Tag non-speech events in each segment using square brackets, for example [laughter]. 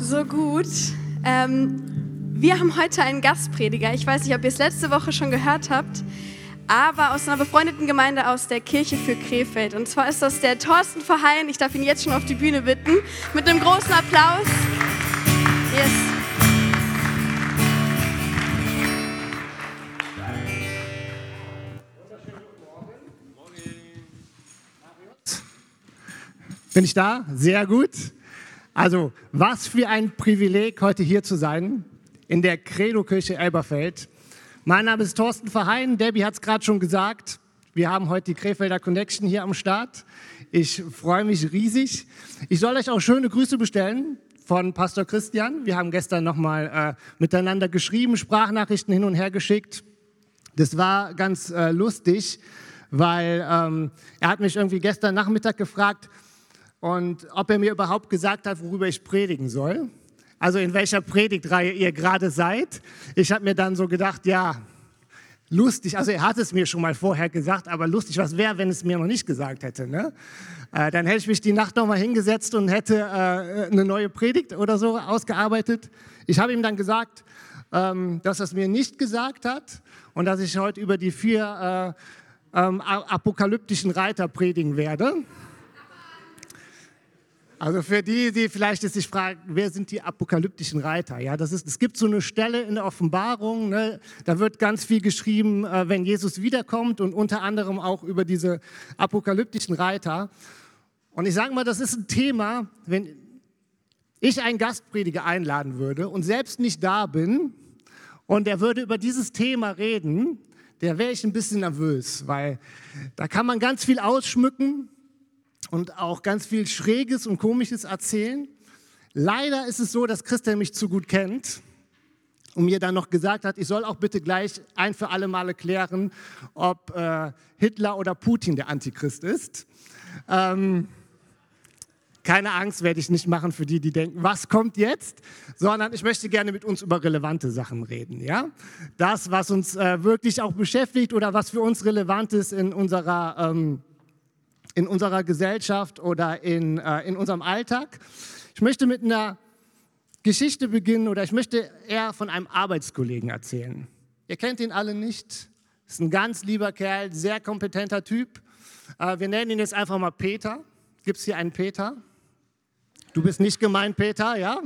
So gut. Ähm, wir haben heute einen Gastprediger. Ich weiß nicht, ob ihr es letzte Woche schon gehört habt, aber aus einer befreundeten Gemeinde aus der Kirche für Krefeld. Und zwar ist das der Thorsten Verheyen. Ich darf ihn jetzt schon auf die Bühne bitten. Mit einem großen Applaus. Yes. Bin ich da? Sehr gut. Also, was für ein Privileg, heute hier zu sein, in der Credo-Kirche Elberfeld. Mein Name ist Thorsten Verheyen. Debbie hat es gerade schon gesagt. Wir haben heute die Krefelder Connection hier am Start. Ich freue mich riesig. Ich soll euch auch schöne Grüße bestellen von Pastor Christian. Wir haben gestern nochmal äh, miteinander geschrieben, Sprachnachrichten hin und her geschickt. Das war ganz äh, lustig, weil ähm, er hat mich irgendwie gestern Nachmittag gefragt, und ob er mir überhaupt gesagt hat, worüber ich predigen soll. Also in welcher Predigtreihe ihr gerade seid. Ich habe mir dann so gedacht, ja, lustig, also er hat es mir schon mal vorher gesagt, aber lustig, was wäre, wenn es mir noch nicht gesagt hätte. Ne? Äh, dann hätte ich mich die Nacht noch mal hingesetzt und hätte äh, eine neue Predigt oder so ausgearbeitet. Ich habe ihm dann gesagt, ähm, dass er es mir nicht gesagt hat und dass ich heute über die vier äh, ähm, apokalyptischen Reiter predigen werde. Also für die, die vielleicht sich fragen, wer sind die apokalyptischen Reiter? Ja, das ist, es gibt so eine Stelle in der Offenbarung, ne, da wird ganz viel geschrieben, äh, wenn Jesus wiederkommt und unter anderem auch über diese apokalyptischen Reiter. Und ich sage mal, das ist ein Thema, wenn ich einen Gastprediger einladen würde und selbst nicht da bin und der würde über dieses Thema reden, der wäre ich ein bisschen nervös, weil da kann man ganz viel ausschmücken und auch ganz viel Schräges und Komisches erzählen. Leider ist es so, dass Christian mich zu gut kennt und mir dann noch gesagt hat, ich soll auch bitte gleich ein für alle Male klären, ob äh, Hitler oder Putin der Antichrist ist. Ähm, keine Angst werde ich nicht machen für die, die denken, was kommt jetzt, sondern ich möchte gerne mit uns über relevante Sachen reden. Ja? Das, was uns äh, wirklich auch beschäftigt oder was für uns relevant ist in unserer ähm, in unserer Gesellschaft oder in, äh, in unserem Alltag. Ich möchte mit einer Geschichte beginnen oder ich möchte eher von einem Arbeitskollegen erzählen. Ihr kennt ihn alle nicht. Ist ein ganz lieber Kerl, sehr kompetenter Typ. Äh, wir nennen ihn jetzt einfach mal Peter. Gibt es hier einen Peter? Du bist nicht gemeint, Peter, ja?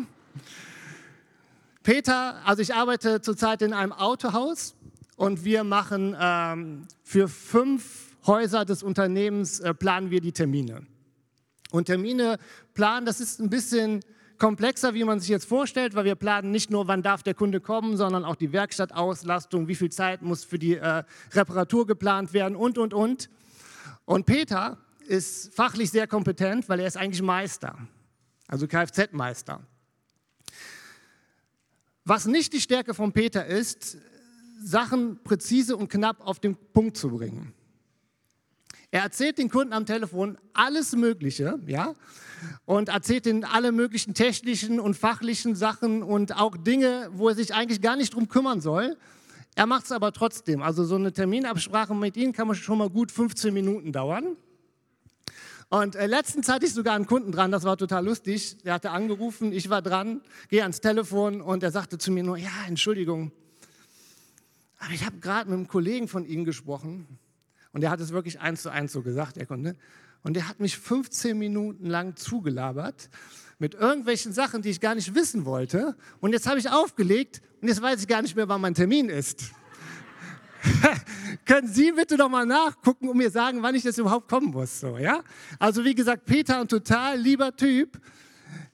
Peter, also ich arbeite zurzeit in einem Autohaus und wir machen ähm, für fünf Häuser des Unternehmens äh, planen wir die Termine. Und Termine planen, das ist ein bisschen komplexer, wie man sich jetzt vorstellt, weil wir planen nicht nur, wann darf der Kunde kommen, sondern auch die Werkstattauslastung, wie viel Zeit muss für die äh, Reparatur geplant werden und, und, und. Und Peter ist fachlich sehr kompetent, weil er ist eigentlich Meister, also Kfz-Meister. Was nicht die Stärke von Peter ist, Sachen präzise und knapp auf den Punkt zu bringen. Er erzählt den Kunden am Telefon alles Mögliche, ja, und erzählt ihnen alle möglichen technischen und fachlichen Sachen und auch Dinge, wo er sich eigentlich gar nicht drum kümmern soll. Er macht es aber trotzdem. Also so eine Terminabsprache mit ihm kann man schon mal gut 15 Minuten dauern. Und äh, letztens hatte ich sogar einen Kunden dran, das war total lustig. Der hatte angerufen, ich war dran, gehe ans Telefon und er sagte zu mir nur, ja, Entschuldigung, aber ich habe gerade mit einem Kollegen von Ihnen gesprochen und er hat es wirklich eins zu eins so gesagt, er konnte. Und er hat mich 15 Minuten lang zugelabert mit irgendwelchen Sachen, die ich gar nicht wissen wollte. Und jetzt habe ich aufgelegt und jetzt weiß ich gar nicht mehr, wann mein Termin ist. [laughs] Können Sie bitte noch mal nachgucken und mir sagen, wann ich jetzt überhaupt kommen muss? So, ja? Also wie gesagt, Peter, ein total lieber Typ,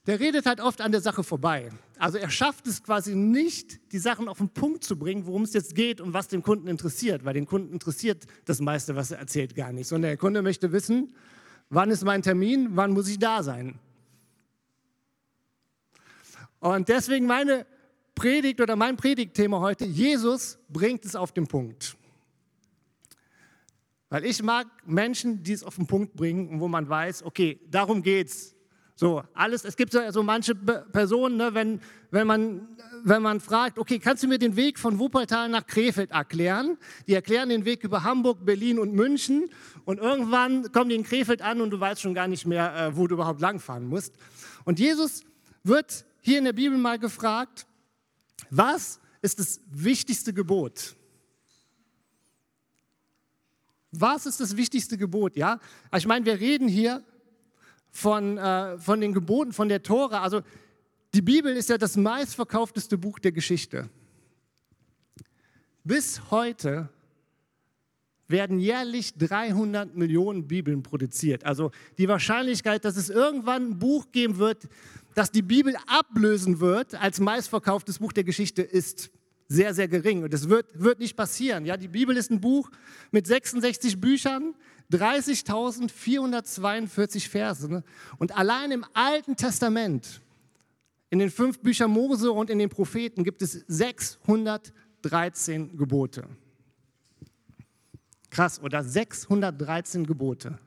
der redet halt oft an der Sache vorbei. Also er schafft es quasi nicht, die Sachen auf den Punkt zu bringen, worum es jetzt geht und was den Kunden interessiert, weil den Kunden interessiert das meiste, was er erzählt, gar nicht, sondern der Kunde möchte wissen, wann ist mein Termin, wann muss ich da sein. Und deswegen meine Predigt oder mein Predigtthema heute, Jesus bringt es auf den Punkt. Weil ich mag Menschen, die es auf den Punkt bringen und wo man weiß, okay, darum geht es. So, alles, es gibt so, so manche Personen, ne, wenn, wenn, man, wenn man fragt, okay, kannst du mir den Weg von Wuppertal nach Krefeld erklären? Die erklären den Weg über Hamburg, Berlin und München und irgendwann kommen die in Krefeld an und du weißt schon gar nicht mehr, äh, wo du überhaupt langfahren musst. Und Jesus wird hier in der Bibel mal gefragt, was ist das wichtigste Gebot? Was ist das wichtigste Gebot? Ja, ich meine, wir reden hier von, äh, von den Geboten, von der Tora. Also die Bibel ist ja das meistverkaufteste Buch der Geschichte. Bis heute werden jährlich 300 Millionen Bibeln produziert. Also die Wahrscheinlichkeit, dass es irgendwann ein Buch geben wird, das die Bibel ablösen wird als meistverkauftes Buch der Geschichte, ist sehr, sehr gering. Und das wird, wird nicht passieren. Ja, die Bibel ist ein Buch mit 66 Büchern, 30.442 Verse. Ne? Und allein im Alten Testament, in den fünf Büchern Mose und in den Propheten, gibt es 613 Gebote. Krass, oder 613 Gebote.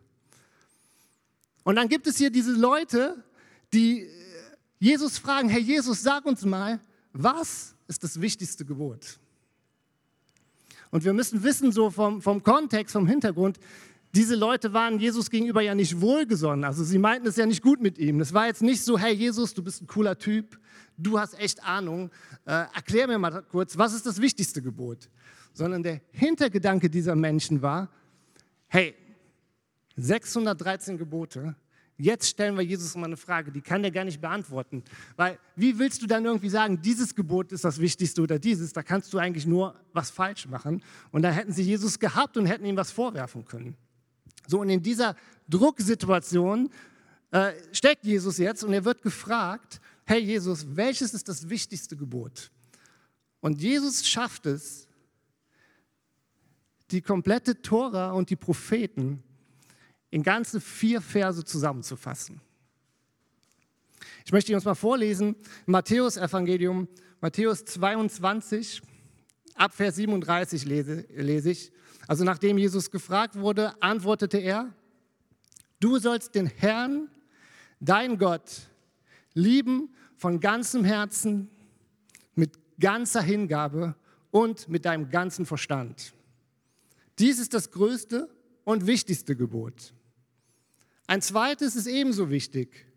Und dann gibt es hier diese Leute, die Jesus fragen, Herr Jesus, sag uns mal, was ist das wichtigste Gebot? Und wir müssen wissen, so vom, vom Kontext, vom Hintergrund, diese Leute waren Jesus gegenüber ja nicht wohlgesonnen. Also sie meinten es ja nicht gut mit ihm. Das war jetzt nicht so, hey Jesus, du bist ein cooler Typ, du hast echt Ahnung, äh, erklär mir mal kurz, was ist das wichtigste Gebot? Sondern der Hintergedanke dieser Menschen war, hey, 613 Gebote, Jetzt stellen wir Jesus mal eine Frage, die kann er gar nicht beantworten. Weil wie willst du dann irgendwie sagen, dieses Gebot ist das Wichtigste oder dieses? Da kannst du eigentlich nur was falsch machen. Und da hätten sie Jesus gehabt und hätten ihm was vorwerfen können. So, und in dieser Drucksituation äh, steckt Jesus jetzt und er wird gefragt, hey Jesus, welches ist das wichtigste Gebot? Und Jesus schafft es, die komplette Tora und die Propheten in ganze vier Verse zusammenzufassen. Ich möchte uns mal vorlesen, Matthäus Evangelium, Matthäus 22, ab Vers 37 lese, lese ich. Also nachdem Jesus gefragt wurde, antwortete er, du sollst den Herrn, dein Gott, lieben von ganzem Herzen, mit ganzer Hingabe und mit deinem ganzen Verstand. Dies ist das größte und wichtigste Gebot. Ein zweites ist ebenso wichtig.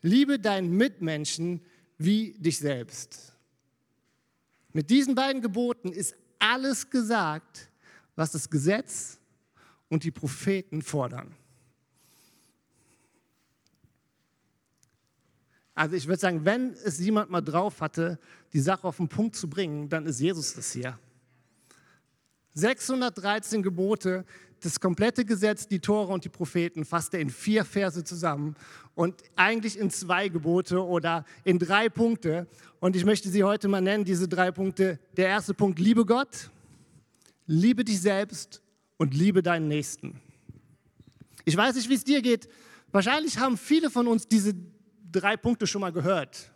Liebe deinen Mitmenschen wie dich selbst. Mit diesen beiden Geboten ist alles gesagt, was das Gesetz und die Propheten fordern. Also ich würde sagen, wenn es jemand mal drauf hatte, die Sache auf den Punkt zu bringen, dann ist Jesus das hier. 613 Gebote, das komplette Gesetz, die Tore und die Propheten fasst er in vier Verse zusammen und eigentlich in zwei Gebote oder in drei Punkte. Und ich möchte sie heute mal nennen, diese drei Punkte. Der erste Punkt, liebe Gott, liebe dich selbst und liebe deinen Nächsten. Ich weiß nicht, wie es dir geht. Wahrscheinlich haben viele von uns diese drei Punkte schon mal gehört.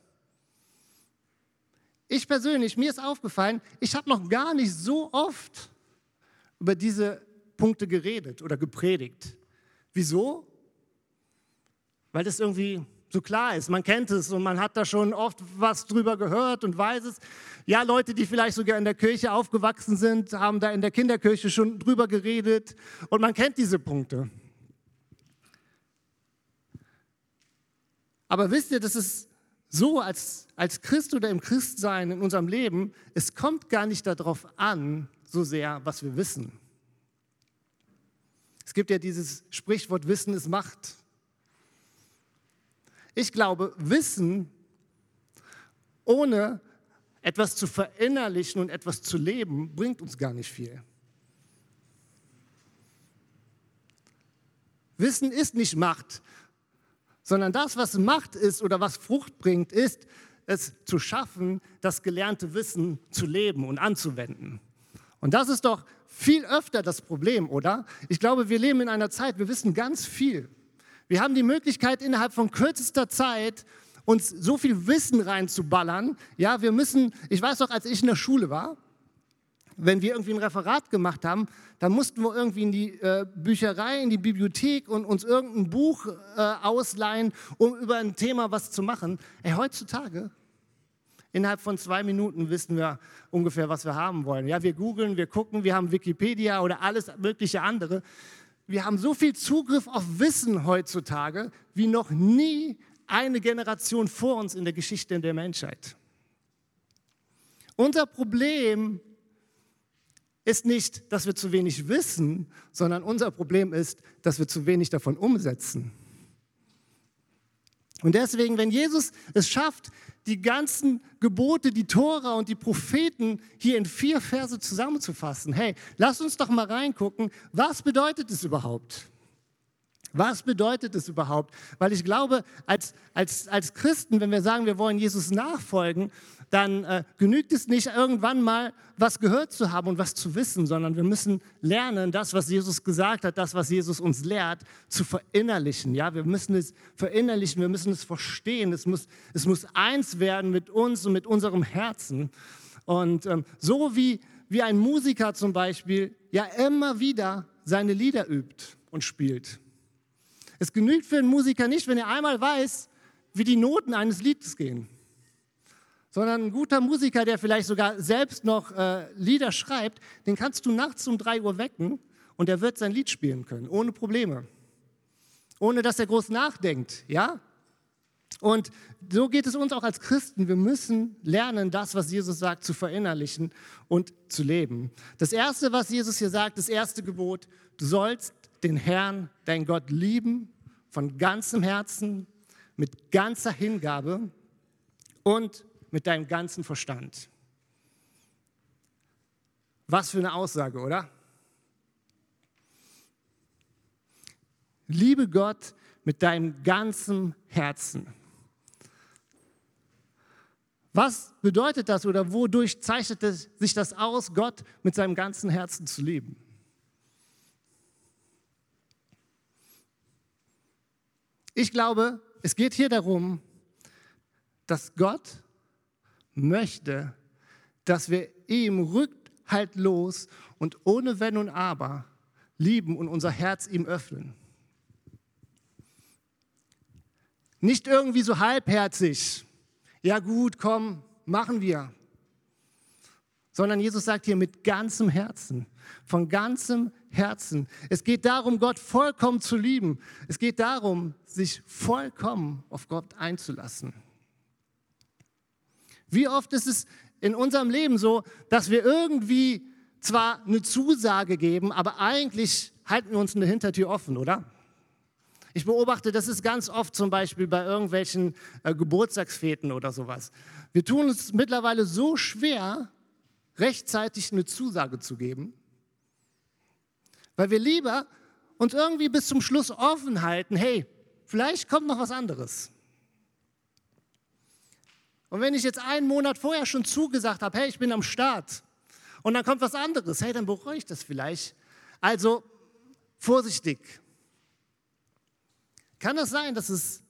Ich persönlich, mir ist aufgefallen, ich habe noch gar nicht so oft über diese Punkte geredet oder gepredigt. Wieso? Weil das irgendwie so klar ist. Man kennt es und man hat da schon oft was drüber gehört und weiß es. Ja, Leute, die vielleicht sogar in der Kirche aufgewachsen sind, haben da in der Kinderkirche schon drüber geredet und man kennt diese Punkte. Aber wisst ihr, das ist so als, als Christ oder im Christsein in unserem Leben, es kommt gar nicht darauf an, so sehr, was wir wissen. Es gibt ja dieses Sprichwort, Wissen ist Macht. Ich glaube, Wissen ohne etwas zu verinnerlichen und etwas zu leben, bringt uns gar nicht viel. Wissen ist nicht Macht, sondern das, was Macht ist oder was Frucht bringt, ist es zu schaffen, das gelernte Wissen zu leben und anzuwenden. Und das ist doch viel öfter das Problem, oder? Ich glaube, wir leben in einer Zeit, wir wissen ganz viel. Wir haben die Möglichkeit, innerhalb von kürzester Zeit uns so viel Wissen reinzuballern. Ja, wir müssen, ich weiß doch, als ich in der Schule war, wenn wir irgendwie ein Referat gemacht haben, dann mussten wir irgendwie in die äh, Bücherei, in die Bibliothek und uns irgendein Buch äh, ausleihen, um über ein Thema was zu machen. Ey, heutzutage Innerhalb von zwei Minuten wissen wir ungefähr, was wir haben wollen. Ja, wir googeln, wir gucken, wir haben Wikipedia oder alles mögliche andere. Wir haben so viel Zugriff auf Wissen heutzutage wie noch nie eine Generation vor uns in der Geschichte der Menschheit. Unser Problem ist nicht, dass wir zu wenig wissen, sondern unser Problem ist, dass wir zu wenig davon umsetzen. Und deswegen, wenn Jesus es schafft, die ganzen Gebote, die Tora und die Propheten hier in vier Verse zusammenzufassen, hey, lass uns doch mal reingucken, was bedeutet es überhaupt? Was bedeutet es überhaupt? Weil ich glaube, als, als, als Christen, wenn wir sagen, wir wollen Jesus nachfolgen, dann äh, genügt es nicht, irgendwann mal was gehört zu haben und was zu wissen, sondern wir müssen lernen, das, was Jesus gesagt hat, das, was Jesus uns lehrt, zu verinnerlichen. Ja, wir müssen es verinnerlichen, wir müssen es verstehen. Es muss, es muss eins werden mit uns und mit unserem Herzen. Und ähm, so wie, wie ein Musiker zum Beispiel ja immer wieder seine Lieder übt und spielt. Es genügt für einen Musiker nicht, wenn er einmal weiß, wie die Noten eines Liedes gehen sondern ein guter Musiker, der vielleicht sogar selbst noch äh, Lieder schreibt, den kannst du nachts um drei Uhr wecken und er wird sein Lied spielen können, ohne Probleme. Ohne dass er groß nachdenkt, ja? Und so geht es uns auch als Christen. Wir müssen lernen, das, was Jesus sagt, zu verinnerlichen und zu leben. Das Erste, was Jesus hier sagt, das erste Gebot, du sollst den Herrn, dein Gott, lieben von ganzem Herzen, mit ganzer Hingabe und mit deinem ganzen Verstand. Was für eine Aussage, oder? Liebe Gott mit deinem ganzen Herzen. Was bedeutet das oder wodurch zeichnet sich das aus, Gott mit seinem ganzen Herzen zu lieben? Ich glaube, es geht hier darum, dass Gott möchte, dass wir ihm rückhaltlos und ohne Wenn und Aber lieben und unser Herz ihm öffnen. Nicht irgendwie so halbherzig, ja gut, komm, machen wir. Sondern Jesus sagt hier mit ganzem Herzen, von ganzem Herzen. Es geht darum, Gott vollkommen zu lieben. Es geht darum, sich vollkommen auf Gott einzulassen. Wie oft ist es in unserem Leben so, dass wir irgendwie zwar eine Zusage geben, aber eigentlich halten wir uns eine Hintertür offen, oder? Ich beobachte, das ist ganz oft zum Beispiel bei irgendwelchen äh, Geburtstagsfeten oder sowas. Wir tun es mittlerweile so schwer, rechtzeitig eine Zusage zu geben, weil wir lieber uns irgendwie bis zum Schluss offen halten, hey, vielleicht kommt noch was anderes. Und wenn ich jetzt einen Monat vorher schon zugesagt habe, hey, ich bin am Start, und dann kommt was anderes, hey, dann bereue ich das vielleicht. Also vorsichtig. Kann das sein, dass es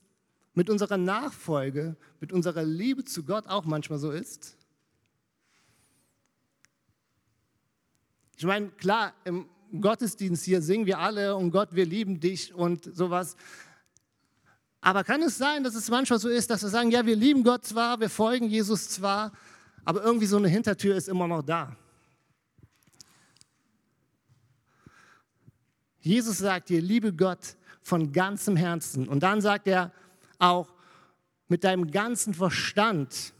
mit unserer Nachfolge, mit unserer Liebe zu Gott auch manchmal so ist? Ich meine, klar, im Gottesdienst hier singen wir alle und Gott, wir lieben dich und sowas. Aber kann es sein, dass es manchmal so ist, dass wir sagen, ja, wir lieben Gott zwar, wir folgen Jesus zwar, aber irgendwie so eine Hintertür ist immer noch da. Jesus sagt dir, liebe Gott von ganzem Herzen. Und dann sagt er auch mit deinem ganzen Verstand.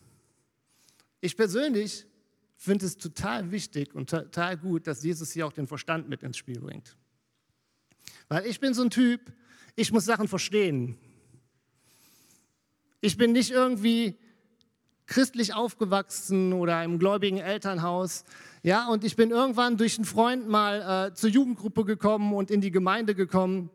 Ich persönlich finde es total wichtig und total gut, dass Jesus hier auch den Verstand mit ins Spiel bringt. Weil ich bin so ein Typ, ich muss Sachen verstehen. Ich bin nicht irgendwie christlich aufgewachsen oder im gläubigen Elternhaus. Ja, und ich bin irgendwann durch einen Freund mal äh, zur Jugendgruppe gekommen und in die Gemeinde gekommen.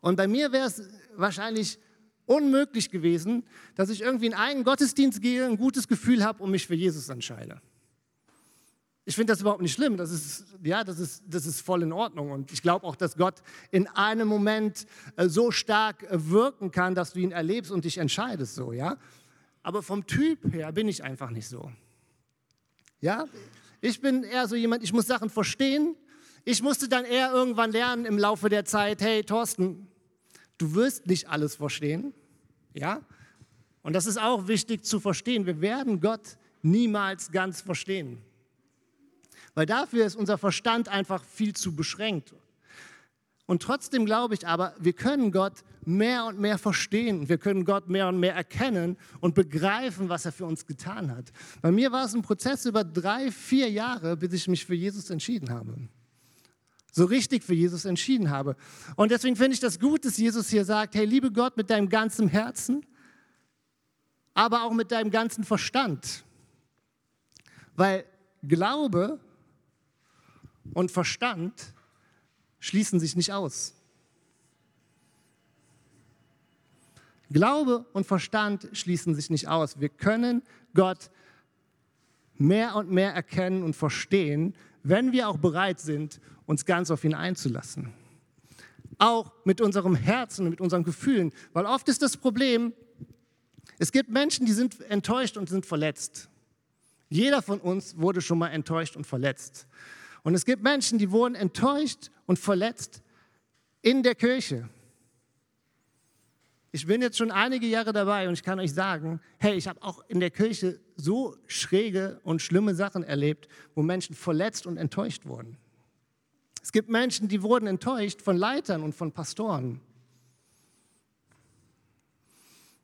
Und bei mir wäre es wahrscheinlich unmöglich gewesen, dass ich irgendwie in einen Gottesdienst gehe, ein gutes Gefühl habe und mich für Jesus entscheide. Ich finde das überhaupt nicht schlimm. Das ist, ja, das ist, das ist voll in Ordnung. Und ich glaube auch, dass Gott in einem Moment äh, so stark äh, wirken kann, dass du ihn erlebst und dich entscheidest so, ja. Aber vom Typ her bin ich einfach nicht so. Ja, ich bin eher so jemand, ich muss Sachen verstehen. Ich musste dann eher irgendwann lernen im Laufe der Zeit, hey Thorsten, du wirst nicht alles verstehen. Ja, und das ist auch wichtig zu verstehen. Wir werden Gott niemals ganz verstehen. Weil dafür ist unser Verstand einfach viel zu beschränkt. Und trotzdem glaube ich aber, wir können Gott mehr und mehr verstehen. Wir können Gott mehr und mehr erkennen und begreifen, was er für uns getan hat. Bei mir war es ein Prozess über drei, vier Jahre, bis ich mich für Jesus entschieden habe. So richtig für Jesus entschieden habe. Und deswegen finde ich das gut, dass Jesus hier sagt, hey, liebe Gott mit deinem ganzen Herzen, aber auch mit deinem ganzen Verstand. Weil Glaube und Verstand schließen sich nicht aus. Glaube und Verstand schließen sich nicht aus. Wir können Gott mehr und mehr erkennen und verstehen, wenn wir auch bereit sind, uns ganz auf ihn einzulassen. Auch mit unserem Herzen und mit unseren Gefühlen. Weil oft ist das Problem, es gibt Menschen, die sind enttäuscht und sind verletzt. Jeder von uns wurde schon mal enttäuscht und verletzt. Und es gibt Menschen, die wurden enttäuscht und verletzt in der Kirche. Ich bin jetzt schon einige Jahre dabei und ich kann euch sagen, hey, ich habe auch in der Kirche so schräge und schlimme Sachen erlebt, wo Menschen verletzt und enttäuscht wurden. Es gibt Menschen, die wurden enttäuscht von Leitern und von Pastoren.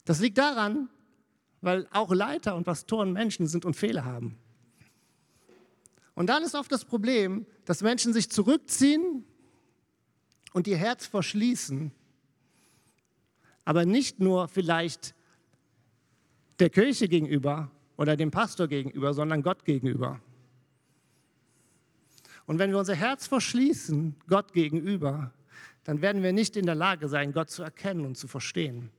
Das liegt daran, weil auch Leiter und Pastoren Menschen sind und Fehler haben. Und dann ist oft das Problem, dass Menschen sich zurückziehen und ihr Herz verschließen, aber nicht nur vielleicht der Kirche gegenüber oder dem Pastor gegenüber, sondern Gott gegenüber. Und wenn wir unser Herz verschließen, Gott gegenüber, dann werden wir nicht in der Lage sein, Gott zu erkennen und zu verstehen.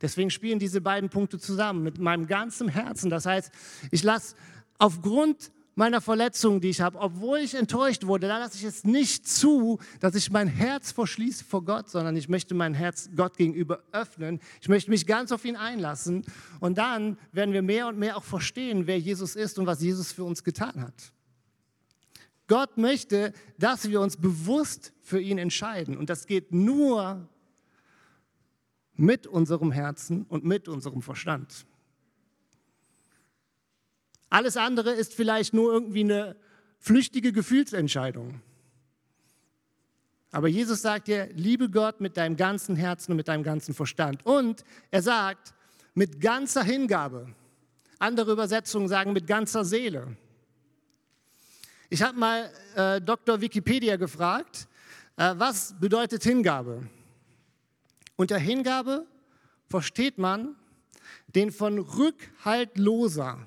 Deswegen spielen diese beiden Punkte zusammen mit meinem ganzen Herzen. Das heißt, ich lasse aufgrund meiner Verletzungen, die ich habe, obwohl ich enttäuscht wurde, da lasse ich es nicht zu, dass ich mein Herz verschließe vor Gott, sondern ich möchte mein Herz Gott gegenüber öffnen. Ich möchte mich ganz auf ihn einlassen. Und dann werden wir mehr und mehr auch verstehen, wer Jesus ist und was Jesus für uns getan hat. Gott möchte, dass wir uns bewusst für ihn entscheiden. Und das geht nur mit unserem Herzen und mit unserem Verstand. Alles andere ist vielleicht nur irgendwie eine flüchtige Gefühlsentscheidung. Aber Jesus sagt dir, liebe Gott mit deinem ganzen Herzen und mit deinem ganzen Verstand. Und er sagt, mit ganzer Hingabe. Andere Übersetzungen sagen mit ganzer Seele. Ich habe mal äh, Dr. Wikipedia gefragt, äh, was bedeutet Hingabe? Unter Hingabe versteht man den von rückhaltloser,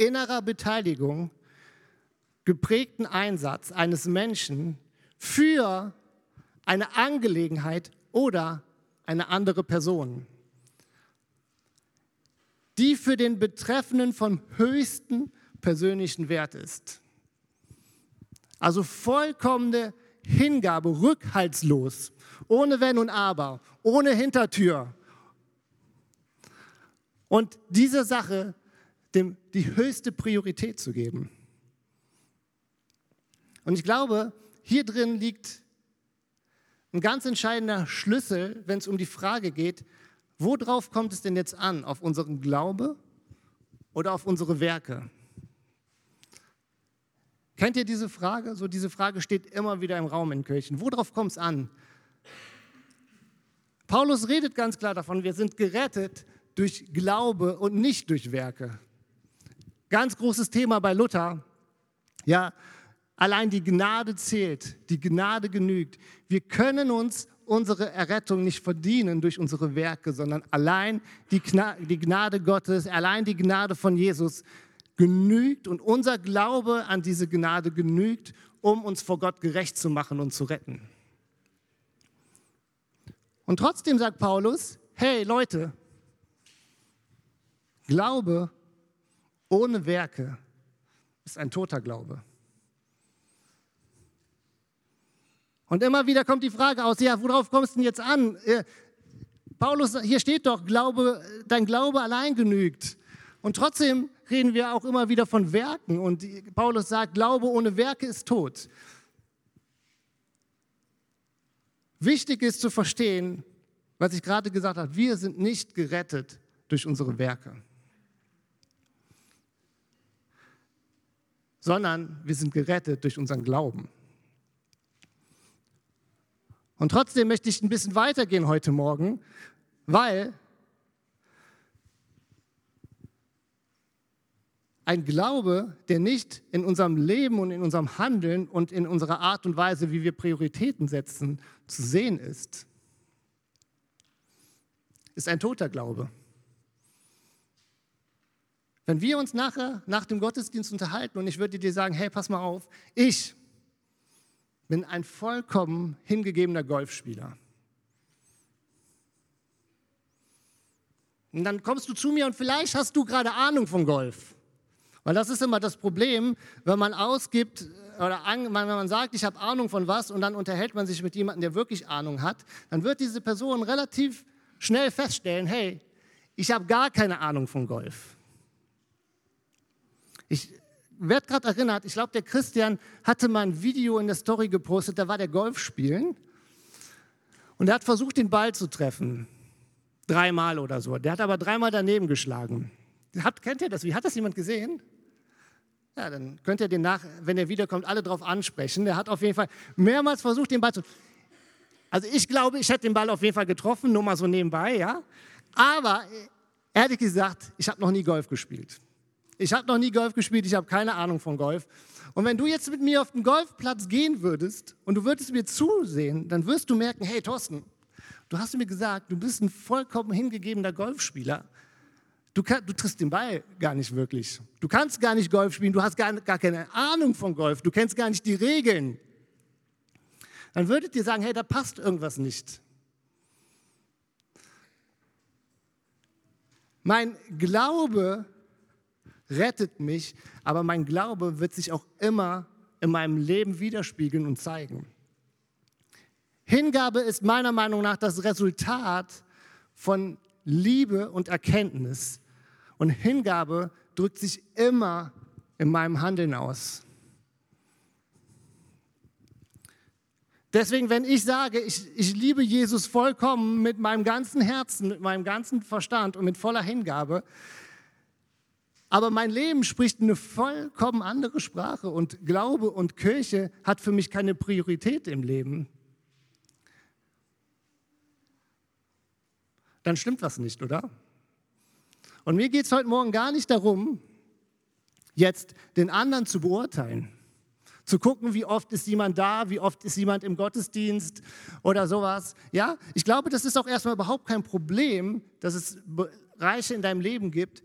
innerer Beteiligung geprägten Einsatz eines Menschen für eine Angelegenheit oder eine andere Person, die für den Betreffenden vom höchsten persönlichen Wert ist. Also vollkommene Hingabe, rückhaltslos, ohne Wenn und Aber, ohne Hintertür. Und diese Sache dem die höchste Priorität zu geben. Und ich glaube, hier drin liegt ein ganz entscheidender Schlüssel, wenn es um die Frage geht, worauf kommt es denn jetzt an? Auf unseren Glaube oder auf unsere Werke? Kennt ihr diese Frage? So diese Frage steht immer wieder im Raum in Kirchen. Worauf kommt es an? Paulus redet ganz klar davon, wir sind gerettet durch Glaube und nicht durch Werke. Ganz großes Thema bei Luther. Ja, allein die Gnade zählt, die Gnade genügt. Wir können uns unsere Errettung nicht verdienen durch unsere Werke, sondern allein die, Gnade Gottes, allein die Gnade von Jesus genügt und unser Glaube an diese Gnade genügt, um uns vor Gott gerecht zu machen und zu retten. Und trotzdem sagt Paulus, hey Leute, Glaube ohne Werke ist ein toter Glaube. Und immer wieder kommt die Frage aus, ja, worauf kommst du denn jetzt an? Paulus, hier steht doch, Glaube, dein Glaube allein genügt. Und trotzdem reden wir auch immer wieder von Werken. Und Paulus sagt, Glaube ohne Werke ist tot. Wichtig ist zu verstehen, was ich gerade gesagt habe, wir sind nicht gerettet durch unsere Werke. Sondern wir sind gerettet durch unseren Glauben. Und trotzdem möchte ich ein bisschen weitergehen heute Morgen, weil ein Glaube, der nicht in unserem Leben und in unserem Handeln und in unserer Art und Weise, wie wir Prioritäten setzen, zu sehen ist, ist ein toter Glaube. Wenn wir uns nachher nach dem Gottesdienst unterhalten und ich würde dir sagen, hey, pass mal auf, ich bin ein vollkommen hingegebener Golfspieler. Und dann kommst du zu mir und vielleicht hast du gerade Ahnung von Golf. Weil das ist immer das Problem, wenn man ausgibt oder wenn man sagt, ich habe Ahnung von was und dann unterhält man sich mit jemandem, der wirklich Ahnung hat, dann wird diese Person relativ schnell feststellen, hey, ich habe gar keine Ahnung von Golf. Ich werde gerade erinnert, ich glaube, der Christian hatte mal ein Video in der Story gepostet, da war der Golf spielen und er hat versucht, den Ball zu treffen. Dreimal oder so. Der hat aber dreimal daneben geschlagen. Hat, kennt ihr das? Wie hat das jemand gesehen? Ja, dann könnt ihr den nach, wenn er wiederkommt, alle drauf ansprechen. Der hat auf jeden Fall mehrmals versucht, den Ball zu. Also ich glaube, ich hätte den Ball auf jeden Fall getroffen, nur mal so nebenbei, ja. Aber ehrlich gesagt, ich habe noch nie Golf gespielt. Ich habe noch nie Golf gespielt, ich habe keine Ahnung von Golf. Und wenn du jetzt mit mir auf den Golfplatz gehen würdest und du würdest mir zusehen, dann wirst du merken, hey Thorsten, du hast mir gesagt, du bist ein vollkommen hingegebener Golfspieler. Du, kann, du triffst den Ball gar nicht wirklich. Du kannst gar nicht Golf spielen, du hast gar, gar keine Ahnung von Golf, du kennst gar nicht die Regeln. Dann würdet ihr sagen, hey, da passt irgendwas nicht. Mein Glaube rettet mich, aber mein Glaube wird sich auch immer in meinem Leben widerspiegeln und zeigen. Hingabe ist meiner Meinung nach das Resultat von Liebe und Erkenntnis. Und Hingabe drückt sich immer in meinem Handeln aus. Deswegen, wenn ich sage, ich, ich liebe Jesus vollkommen mit meinem ganzen Herzen, mit meinem ganzen Verstand und mit voller Hingabe, aber mein Leben spricht eine vollkommen andere Sprache und Glaube und Kirche hat für mich keine Priorität im Leben. Dann stimmt was nicht, oder? Und mir geht es heute Morgen gar nicht darum, jetzt den anderen zu beurteilen. Zu gucken, wie oft ist jemand da, wie oft ist jemand im Gottesdienst oder sowas. Ja, ich glaube, das ist auch erstmal überhaupt kein Problem, dass es Bereiche in deinem Leben gibt,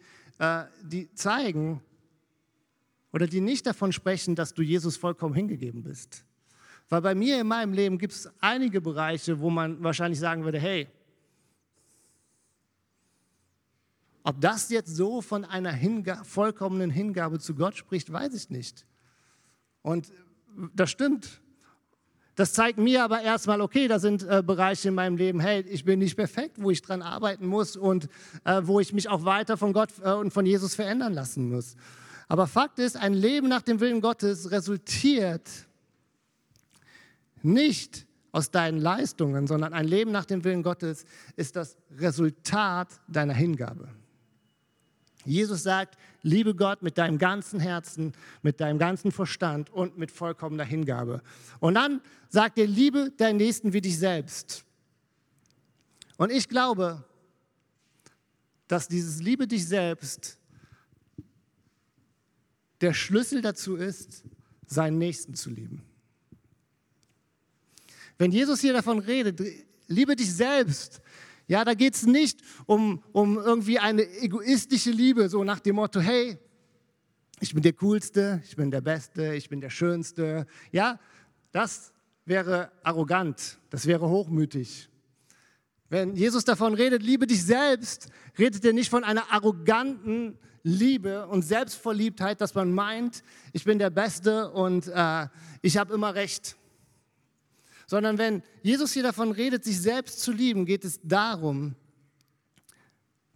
die zeigen oder die nicht davon sprechen, dass du Jesus vollkommen hingegeben bist. Weil bei mir in meinem Leben gibt es einige Bereiche, wo man wahrscheinlich sagen würde, hey, ob das jetzt so von einer Hinga vollkommenen Hingabe zu Gott spricht, weiß ich nicht. Und das stimmt. Das zeigt mir aber erstmal, okay, da sind äh, Bereiche in meinem Leben, hey, ich bin nicht perfekt, wo ich dran arbeiten muss und äh, wo ich mich auch weiter von Gott äh, und von Jesus verändern lassen muss. Aber Fakt ist, ein Leben nach dem Willen Gottes resultiert nicht aus deinen Leistungen, sondern ein Leben nach dem Willen Gottes ist das Resultat deiner Hingabe. Jesus sagt, liebe Gott mit deinem ganzen Herzen, mit deinem ganzen Verstand und mit vollkommener Hingabe. Und dann sagt er, liebe deinen Nächsten wie dich selbst. Und ich glaube, dass dieses Liebe dich selbst der Schlüssel dazu ist, seinen Nächsten zu lieben. Wenn Jesus hier davon redet, liebe dich selbst, ja, da geht es nicht um, um irgendwie eine egoistische Liebe, so nach dem Motto, hey, ich bin der Coolste, ich bin der Beste, ich bin der Schönste. Ja, das wäre arrogant, das wäre hochmütig. Wenn Jesus davon redet, liebe dich selbst, redet er nicht von einer arroganten Liebe und Selbstverliebtheit, dass man meint, ich bin der Beste und äh, ich habe immer recht sondern wenn Jesus hier davon redet, sich selbst zu lieben, geht es darum,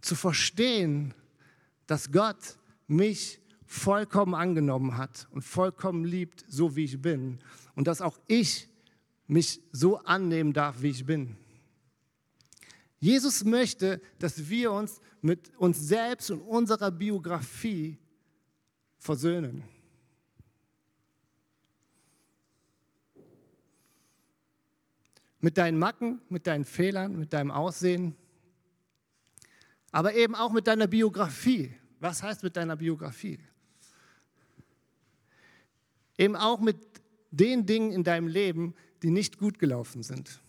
zu verstehen, dass Gott mich vollkommen angenommen hat und vollkommen liebt, so wie ich bin. Und dass auch ich mich so annehmen darf, wie ich bin. Jesus möchte, dass wir uns mit uns selbst und unserer Biografie versöhnen. Mit deinen Macken, mit deinen Fehlern, mit deinem Aussehen, aber eben auch mit deiner Biografie. Was heißt mit deiner Biografie? Eben auch mit den Dingen in deinem Leben, die nicht gut gelaufen sind.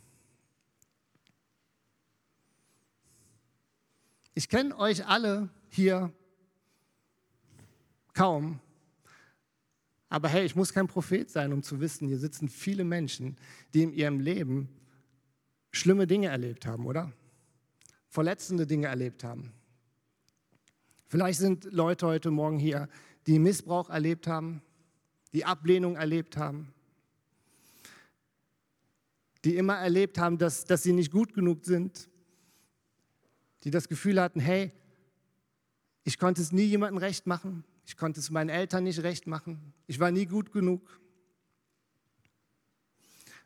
Ich kenne euch alle hier kaum, aber hey, ich muss kein Prophet sein, um zu wissen, hier sitzen viele Menschen, die in ihrem Leben schlimme Dinge erlebt haben, oder? Verletzende Dinge erlebt haben. Vielleicht sind Leute heute Morgen hier, die Missbrauch erlebt haben, die Ablehnung erlebt haben, die immer erlebt haben, dass, dass sie nicht gut genug sind, die das Gefühl hatten, hey, ich konnte es nie jemandem recht machen, ich konnte es meinen Eltern nicht recht machen, ich war nie gut genug.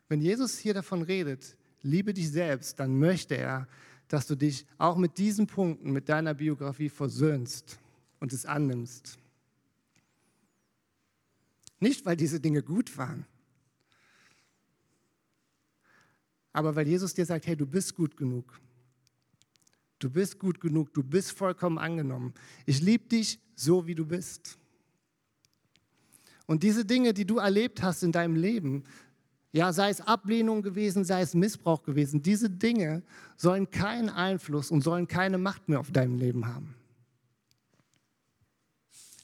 Wenn Jesus hier davon redet, liebe dich selbst, dann möchte er, dass du dich auch mit diesen Punkten, mit deiner Biografie versöhnst und es annimmst. Nicht, weil diese Dinge gut waren, aber weil Jesus dir sagt, hey, du bist gut genug. Du bist gut genug, du bist vollkommen angenommen. Ich liebe dich so, wie du bist. Und diese Dinge, die du erlebt hast in deinem Leben, ja, sei es Ablehnung gewesen, sei es Missbrauch gewesen, diese Dinge sollen keinen Einfluss und sollen keine Macht mehr auf deinem Leben haben.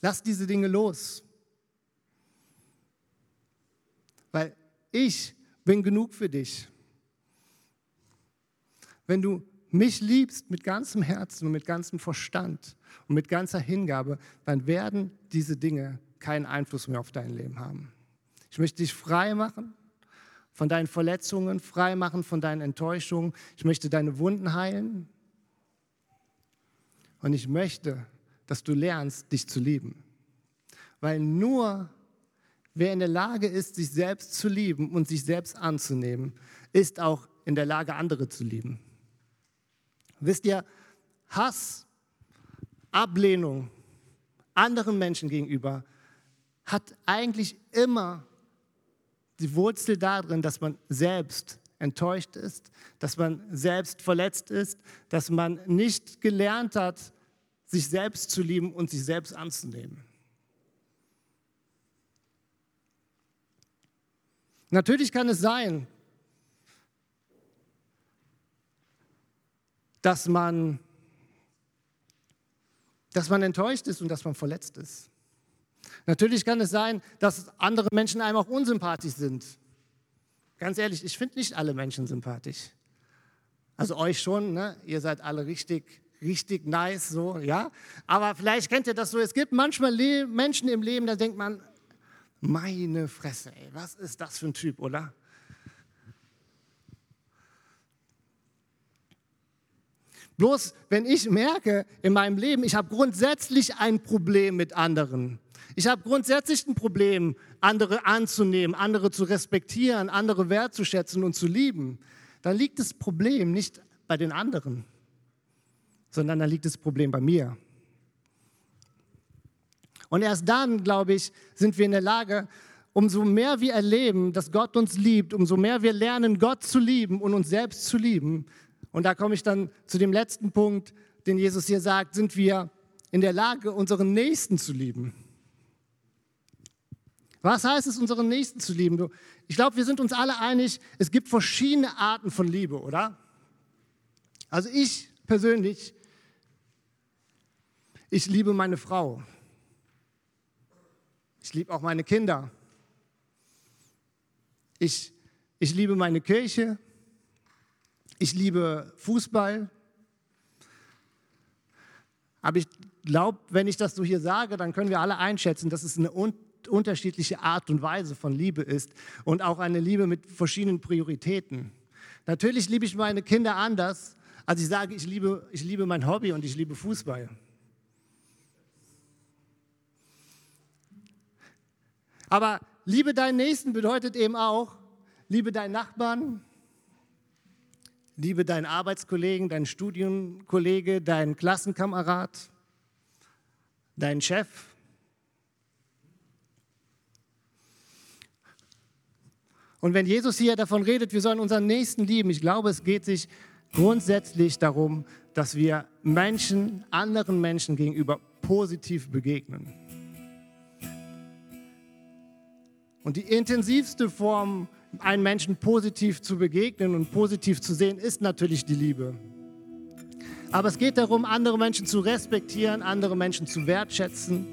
Lass diese Dinge los. Weil ich bin genug für dich. Wenn du mich liebst mit ganzem Herzen und mit ganzem Verstand und mit ganzer Hingabe, dann werden diese Dinge keinen Einfluss mehr auf dein Leben haben. Ich möchte dich frei machen von deinen Verletzungen, frei machen von deinen Enttäuschungen. Ich möchte deine Wunden heilen. Und ich möchte, dass du lernst, dich zu lieben. Weil nur wer in der Lage ist, sich selbst zu lieben und sich selbst anzunehmen, ist auch in der Lage, andere zu lieben. Wisst ihr, Hass, Ablehnung anderen Menschen gegenüber hat eigentlich immer die Wurzel darin, dass man selbst enttäuscht ist, dass man selbst verletzt ist, dass man nicht gelernt hat, sich selbst zu lieben und sich selbst anzunehmen. Natürlich kann es sein, dass man, dass man enttäuscht ist und dass man verletzt ist. Natürlich kann es sein, dass andere Menschen einem auch unsympathisch sind. Ganz ehrlich, ich finde nicht alle Menschen sympathisch. Also euch schon, ne? ihr seid alle richtig, richtig nice, so, ja. Aber vielleicht kennt ihr das so, es gibt manchmal Le Menschen im Leben, da denkt man, meine Fresse, ey, was ist das für ein Typ, oder? Bloß wenn ich merke in meinem Leben, ich habe grundsätzlich ein Problem mit anderen. Ich habe grundsätzlich ein Problem, andere anzunehmen, andere zu respektieren, andere wertzuschätzen und zu lieben. Dann liegt das Problem nicht bei den anderen, sondern dann liegt das Problem bei mir. Und erst dann, glaube ich, sind wir in der Lage, umso mehr wir erleben, dass Gott uns liebt, umso mehr wir lernen, Gott zu lieben und uns selbst zu lieben, und da komme ich dann zu dem letzten Punkt, den Jesus hier sagt, sind wir in der Lage, unseren Nächsten zu lieben. Was heißt es, unseren Nächsten zu lieben? Ich glaube, wir sind uns alle einig, es gibt verschiedene Arten von Liebe, oder? Also ich persönlich, ich liebe meine Frau. Ich liebe auch meine Kinder. Ich, ich liebe meine Kirche. Ich liebe Fußball. Aber ich glaube, wenn ich das so hier sage, dann können wir alle einschätzen, dass es eine unterschiedliche Art und Weise von Liebe ist und auch eine Liebe mit verschiedenen Prioritäten. Natürlich liebe ich meine Kinder anders, als ich sage, ich liebe, ich liebe mein Hobby und ich liebe Fußball. Aber liebe deinen Nächsten bedeutet eben auch, liebe deinen Nachbarn, Liebe deinen Arbeitskollegen, deinen Studienkollege, deinen Klassenkamerad, deinen Chef. Und wenn Jesus hier davon redet, wir sollen unseren Nächsten lieben, ich glaube, es geht sich grundsätzlich darum, dass wir Menschen, anderen Menschen gegenüber positiv begegnen. Und die intensivste Form, einen Menschen positiv zu begegnen und positiv zu sehen, ist natürlich die Liebe. Aber es geht darum, andere Menschen zu respektieren, andere Menschen zu wertschätzen,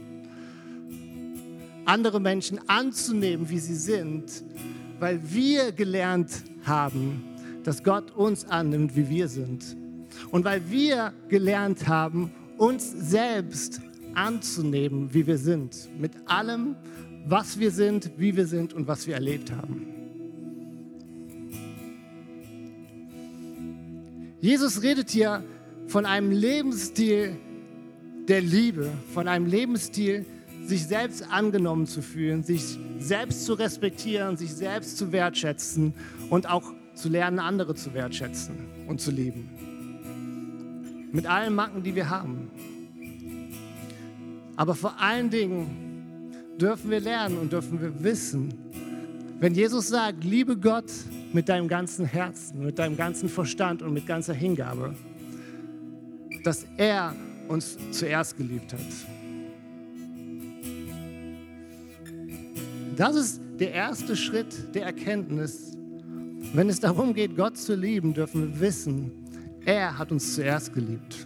andere Menschen anzunehmen, wie sie sind, weil wir gelernt haben, dass Gott uns annimmt, wie wir sind. Und weil wir gelernt haben, uns selbst anzunehmen, wie wir sind, mit allem, was wir sind, wie wir sind und was wir erlebt haben. Jesus redet hier von einem Lebensstil der Liebe, von einem Lebensstil, sich selbst angenommen zu fühlen, sich selbst zu respektieren, sich selbst zu wertschätzen und auch zu lernen, andere zu wertschätzen und zu lieben. Mit allen Macken, die wir haben. Aber vor allen Dingen dürfen wir lernen und dürfen wir wissen, wenn Jesus sagt, liebe Gott mit deinem ganzen Herzen, mit deinem ganzen Verstand und mit ganzer Hingabe, dass er uns zuerst geliebt hat. Das ist der erste Schritt der Erkenntnis. Wenn es darum geht, Gott zu lieben, dürfen wir wissen, er hat uns zuerst geliebt.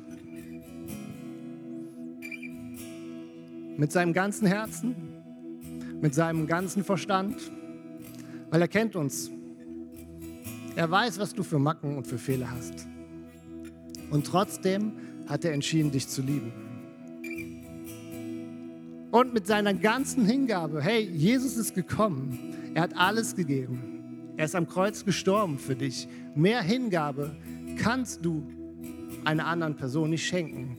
Mit seinem ganzen Herzen, mit seinem ganzen Verstand, weil er kennt uns. Er weiß, was du für Macken und für Fehler hast. Und trotzdem hat er entschieden, dich zu lieben. Und mit seiner ganzen Hingabe, hey, Jesus ist gekommen, er hat alles gegeben. Er ist am Kreuz gestorben für dich. Mehr Hingabe kannst du einer anderen Person nicht schenken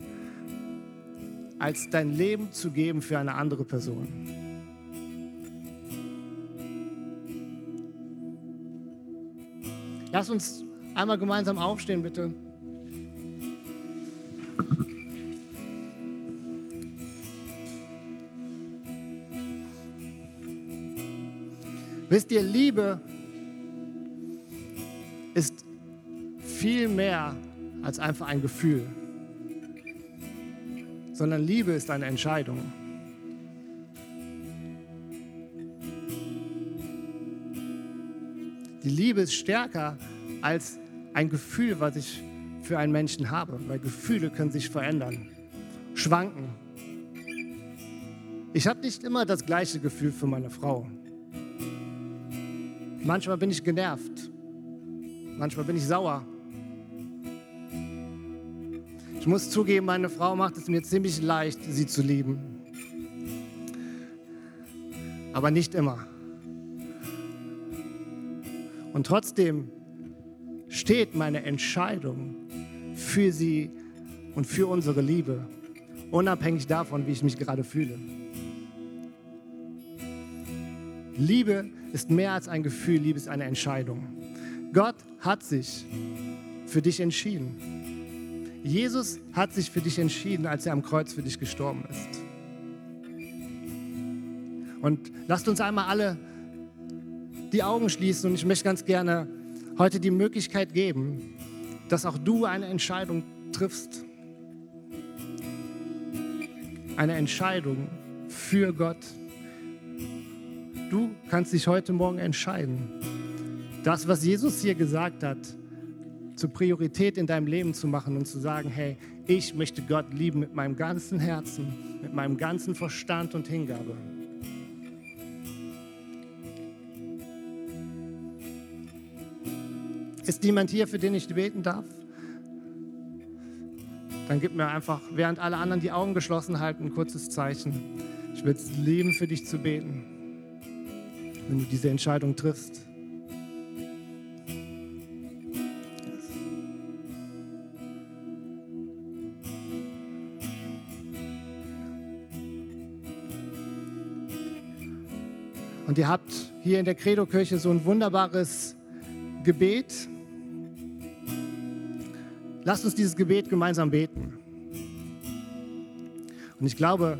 als dein Leben zu geben für eine andere Person. Lass uns einmal gemeinsam aufstehen, bitte. Wisst ihr, Liebe ist viel mehr als einfach ein Gefühl sondern Liebe ist eine Entscheidung. Die Liebe ist stärker als ein Gefühl, was ich für einen Menschen habe, weil Gefühle können sich verändern, schwanken. Ich habe nicht immer das gleiche Gefühl für meine Frau. Manchmal bin ich genervt, manchmal bin ich sauer, ich muss zugeben, meine Frau macht es mir ziemlich leicht, sie zu lieben. Aber nicht immer. Und trotzdem steht meine Entscheidung für sie und für unsere Liebe, unabhängig davon, wie ich mich gerade fühle. Liebe ist mehr als ein Gefühl, Liebe ist eine Entscheidung. Gott hat sich für dich entschieden. Jesus hat sich für dich entschieden, als er am Kreuz für dich gestorben ist. Und lasst uns einmal alle die Augen schließen und ich möchte ganz gerne heute die Möglichkeit geben, dass auch du eine Entscheidung triffst. Eine Entscheidung für Gott. Du kannst dich heute Morgen entscheiden. Das, was Jesus hier gesagt hat, zur Priorität in deinem Leben zu machen und zu sagen, hey, ich möchte Gott lieben mit meinem ganzen Herzen, mit meinem ganzen Verstand und Hingabe. Ist jemand hier, für den ich beten darf? Dann gib mir einfach, während alle anderen die Augen geschlossen halten, ein kurzes Zeichen. Ich will es lieben, für dich zu beten, wenn du diese Entscheidung triffst. Und ihr habt hier in der Credo-Kirche so ein wunderbares Gebet. Lasst uns dieses Gebet gemeinsam beten. Und ich glaube,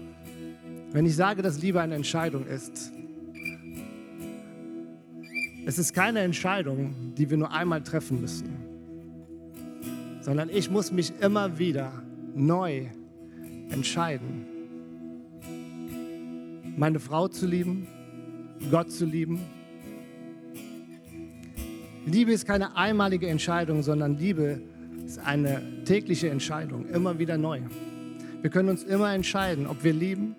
wenn ich sage, dass Liebe eine Entscheidung ist, Es ist keine Entscheidung, die wir nur einmal treffen müssen, sondern ich muss mich immer wieder neu entscheiden, meine Frau zu lieben, Gott zu lieben. Liebe ist keine einmalige Entscheidung, sondern Liebe ist eine tägliche Entscheidung, immer wieder neu. Wir können uns immer entscheiden, ob wir lieben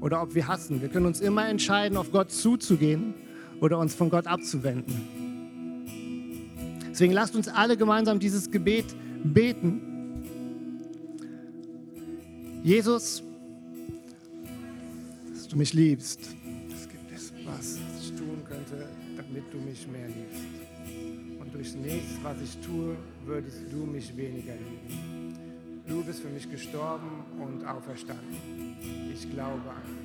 oder ob wir hassen. Wir können uns immer entscheiden, auf Gott zuzugehen oder uns von Gott abzuwenden. Deswegen lasst uns alle gemeinsam dieses Gebet beten. Jesus, dass du mich liebst. Es gibt es was, ich tun könnte, damit du mich mehr liebst. Und durch nichts, was ich tue, würdest du mich weniger lieben. Du bist für mich gestorben und auferstanden. Ich glaube an dich.